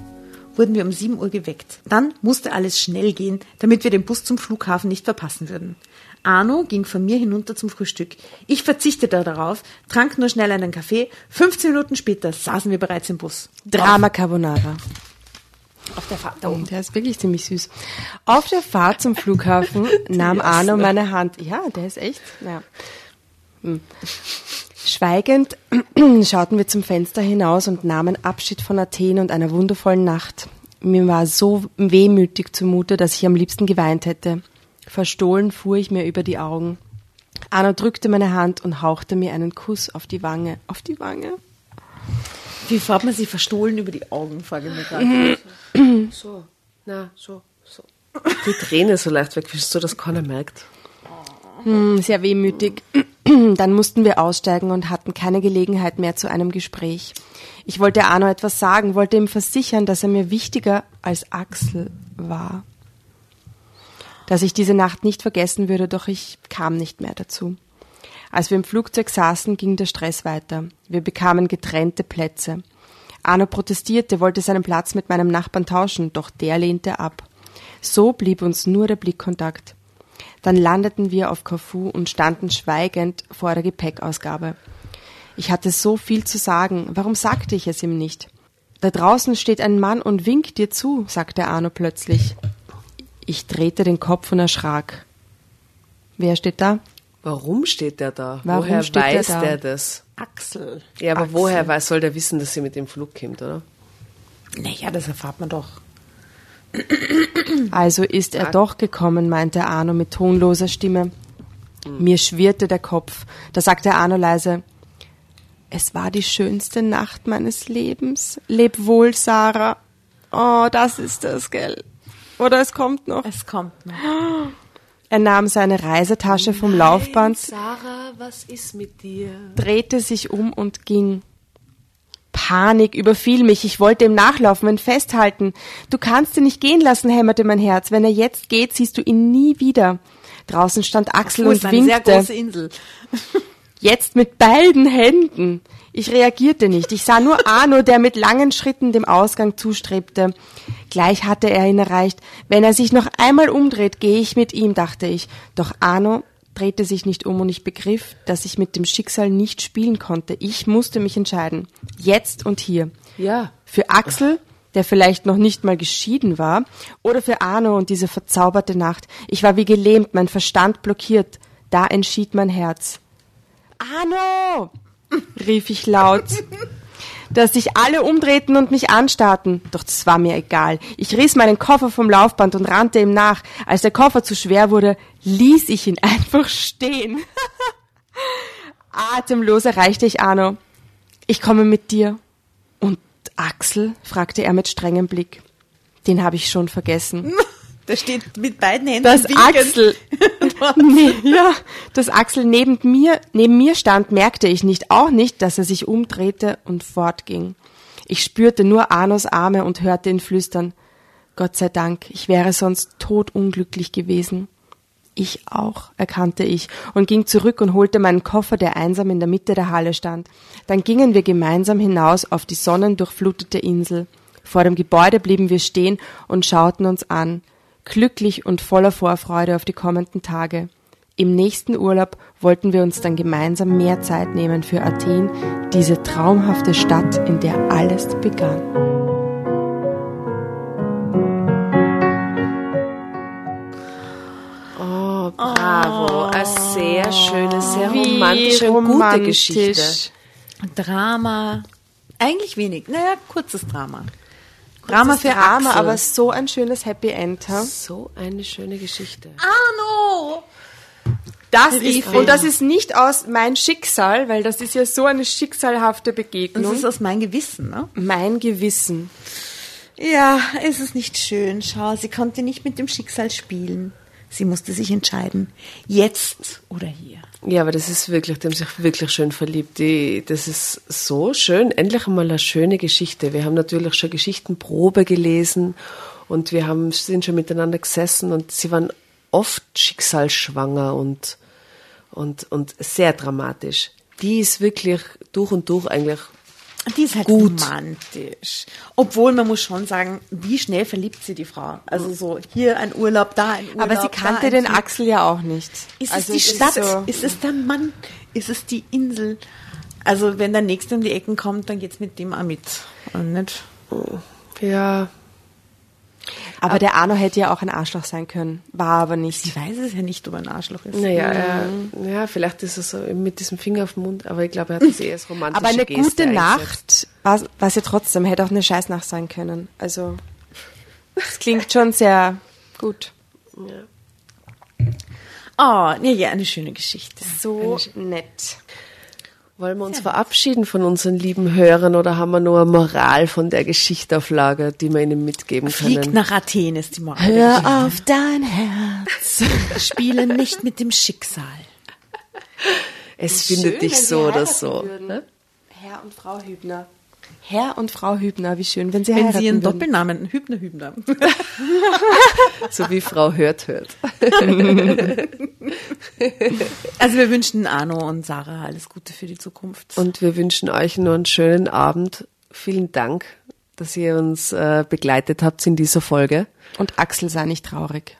Speaker 1: wurden wir um 7 Uhr geweckt. Dann musste alles schnell gehen, damit wir den Bus zum Flughafen nicht verpassen würden. Arno ging von mir hinunter zum Frühstück. Ich verzichtete darauf, trank nur schnell einen Kaffee. 15 Minuten später saßen wir bereits im Bus.
Speaker 5: Drama Carbonara.
Speaker 1: Auf der Fahrt.
Speaker 5: Oh, der ist wirklich ziemlich süß. Auf der Fahrt zum Flughafen nahm Arno meine Hand. Ja, der ist echt. Ja. Hm. Schweigend schauten wir zum Fenster hinaus und nahmen Abschied von Athen und einer wundervollen Nacht. Mir war so wehmütig zumute, dass ich am liebsten geweint hätte. Verstohlen fuhr ich mir über die Augen. Arno drückte meine Hand und hauchte mir einen Kuss auf die Wange. Auf die Wange?
Speaker 1: Wie fährt man sie verstohlen über die Augen, frage ich mich gerade.
Speaker 4: So, na, so, so. Die Träne so leicht wegwischen, so dass keiner merkt.
Speaker 5: Hm, Sehr wehmütig. Dann mussten wir aussteigen und hatten keine Gelegenheit mehr zu einem Gespräch. Ich wollte Arno etwas sagen, wollte ihm versichern, dass er mir wichtiger als Axel war. Dass ich diese Nacht nicht vergessen würde, doch ich kam nicht mehr dazu. Als wir im Flugzeug saßen, ging der Stress weiter. Wir bekamen getrennte Plätze. Arno protestierte, wollte seinen Platz mit meinem Nachbarn tauschen, doch der lehnte ab. So blieb uns nur der Blickkontakt. Dann landeten wir auf Corfu und standen schweigend vor der Gepäckausgabe. Ich hatte so viel zu sagen, warum sagte ich es ihm nicht? Da draußen steht ein Mann und winkt dir zu, sagte Arno plötzlich. Ich drehte den Kopf und erschrak. Wer steht da?
Speaker 4: Warum steht der da?
Speaker 5: Warum
Speaker 4: woher
Speaker 5: steht der
Speaker 4: weiß
Speaker 5: da?
Speaker 4: der das?
Speaker 1: Axel.
Speaker 4: Ja, aber
Speaker 1: Axel.
Speaker 4: woher weiß, soll der wissen, dass sie mit dem Flug kommt, oder?
Speaker 1: Naja, das erfahrt man doch.
Speaker 5: Also ist er doch gekommen, meinte Arno mit tonloser Stimme. Mir schwirrte der Kopf. Da sagte Arno leise, es war die schönste Nacht meines Lebens. Leb wohl, Sarah. Oh, das ist das, gell? Oder es kommt noch.
Speaker 1: Es kommt noch.
Speaker 5: Er nahm seine Reisetasche vom Laufband,
Speaker 4: Sarah, was ist mit dir?
Speaker 5: drehte sich um und ging. Panik überfiel mich. Ich wollte ihm nachlaufen und festhalten. Du kannst ihn nicht gehen lassen, hämmerte mein Herz. Wenn er jetzt geht, siehst du ihn nie wieder. Draußen stand Axel und winkte. Jetzt mit beiden Händen. Ich reagierte nicht. Ich sah nur Arno, der mit langen Schritten dem Ausgang zustrebte. Gleich hatte er ihn erreicht. Wenn er sich noch einmal umdreht, gehe ich mit ihm, dachte ich. Doch Arno drehte sich nicht um und ich begriff, dass ich mit dem Schicksal nicht spielen konnte. Ich musste mich entscheiden. Jetzt und hier.
Speaker 4: Ja.
Speaker 5: Für Axel, der vielleicht noch nicht mal geschieden war, oder für Arno und diese verzauberte Nacht. Ich war wie gelähmt, mein Verstand blockiert. Da entschied mein Herz. Arno! rief ich laut. Dass sich alle umdrehten und mich anstarrten. Doch das war mir egal. Ich riss meinen Koffer vom Laufband und rannte ihm nach. Als der Koffer zu schwer wurde, ließ ich ihn einfach stehen. Atemlos erreichte ich Arno. Ich komme mit dir. Und Axel? fragte er mit strengem Blick. Den habe ich schon vergessen.
Speaker 1: Der steht mit beiden Händen
Speaker 5: Dass
Speaker 1: winkend.
Speaker 5: Axel, Nee, ja, dass Axel neben mir, neben mir stand, merkte ich nicht, auch nicht, dass er sich umdrehte und fortging. Ich spürte nur Arnos Arme und hörte ihn flüstern. Gott sei Dank, ich wäre sonst todunglücklich gewesen. Ich auch, erkannte ich und ging zurück und holte meinen Koffer, der einsam in der Mitte der Halle stand. Dann gingen wir gemeinsam hinaus auf die sonnendurchflutete Insel. Vor dem Gebäude blieben wir stehen und schauten uns an, glücklich und voller Vorfreude auf die kommenden Tage. Im nächsten Urlaub wollten wir uns dann gemeinsam mehr Zeit nehmen für Athen, diese traumhafte Stadt, in der alles begann.
Speaker 4: Oh, bravo. Eine sehr schöne, sehr
Speaker 5: Wie
Speaker 4: romantische und gute
Speaker 5: romantisch.
Speaker 4: Geschichte.
Speaker 1: Drama. Eigentlich wenig. Naja, kurzes Drama. Drama für
Speaker 5: Drama,
Speaker 1: Axel.
Speaker 5: aber so ein schönes Happy End. Ha?
Speaker 4: So eine schöne Geschichte.
Speaker 1: Arno!
Speaker 5: Das ist, und das ist nicht aus mein Schicksal, weil das ist ja so eine schicksalhafte
Speaker 1: Und
Speaker 5: Begegnung.
Speaker 1: das ist aus meinem Gewissen, ne?
Speaker 5: mein Gewissen.
Speaker 1: Ja, es ist nicht schön. Schau, sie konnte nicht mit dem Schicksal spielen. Sie musste sich entscheiden. Jetzt oder hier.
Speaker 4: Ja, aber das ist wirklich, die haben sich wirklich schön verliebt. Die, das ist so schön. Endlich einmal eine schöne Geschichte. Wir haben natürlich schon Geschichtenprobe gelesen und wir haben, sind schon miteinander gesessen und sie waren oft schicksalsschwanger und, und, und sehr dramatisch. Die ist wirklich durch und durch eigentlich
Speaker 1: Die ist halt
Speaker 4: Gut.
Speaker 1: romantisch. Obwohl, man muss schon sagen, wie schnell verliebt sie die Frau. Also so, hier ein Urlaub, da ein Urlaub.
Speaker 5: Aber sie kannte den
Speaker 1: Flug.
Speaker 5: Axel ja auch nicht.
Speaker 1: Ist
Speaker 5: Also
Speaker 1: es die
Speaker 5: es
Speaker 1: Stadt?
Speaker 5: Ist so,
Speaker 1: Ist es der Mann? Ist es die Insel? Also wenn der Nächste um die Ecken kommt, dann geht's mit dem auch mit. Und nicht?
Speaker 4: Ja,
Speaker 5: aber der Arno hätte ja auch ein Arschloch sein können. War aber nicht.
Speaker 1: Ich weiß es ja nicht, ob er ein Arschloch ist.
Speaker 4: naja, er, ja, vielleicht ist er so mit diesem Finger auf dem Mund, aber ich glaube, er hat das eher als romantische
Speaker 5: Aber eine
Speaker 4: Geste
Speaker 5: gute
Speaker 4: eingesetzt.
Speaker 5: Nacht war es ja trotzdem, hätte auch eine Scheißnacht sein können. Also, das klingt schon sehr gut.
Speaker 1: Oh, ja, ja, eine schöne Geschichte.
Speaker 5: So nett.
Speaker 4: Wollen wir uns verabschieden von unseren lieben Hörern oder haben wir nur eine Moral von der Geschichte auf Lager, die wir ihnen mitgeben
Speaker 1: Fliegt
Speaker 4: können?
Speaker 1: nach Athen ist die Moral. Geschichte.
Speaker 5: auf dein Herz.
Speaker 1: Spiele nicht mit dem Schicksal.
Speaker 4: Es findet dich so oder so.
Speaker 5: Ne? Herr und Frau Hübner. Herr und Frau Hübner, wie schön, wenn sie
Speaker 1: Wenn
Speaker 5: heiraten
Speaker 1: sie ihren
Speaker 5: würden.
Speaker 1: Doppelnamen, Hübner, Hübner.
Speaker 4: So wie Frau Hört hört.
Speaker 1: Also wir wünschen Arno und Sarah alles Gute für die Zukunft.
Speaker 4: Und wir wünschen euch nur einen schönen Abend. Vielen Dank, dass ihr uns äh, begleitet habt in dieser Folge.
Speaker 5: Und Axel sei nicht traurig.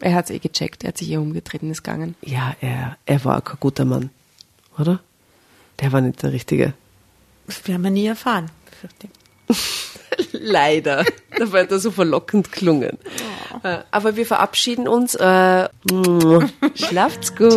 Speaker 5: Er hat's eh gecheckt, er hat sich eh umgedreht und ist gegangen.
Speaker 4: Ja, er, er war kein guter Mann, oder? Der war nicht der Richtige.
Speaker 1: Das werden wir nie erfahren.
Speaker 4: Leider. Dabei hat er so verlockend klungen. Äh, Aber wir verabschieden uns. Äh, schlaft's gut.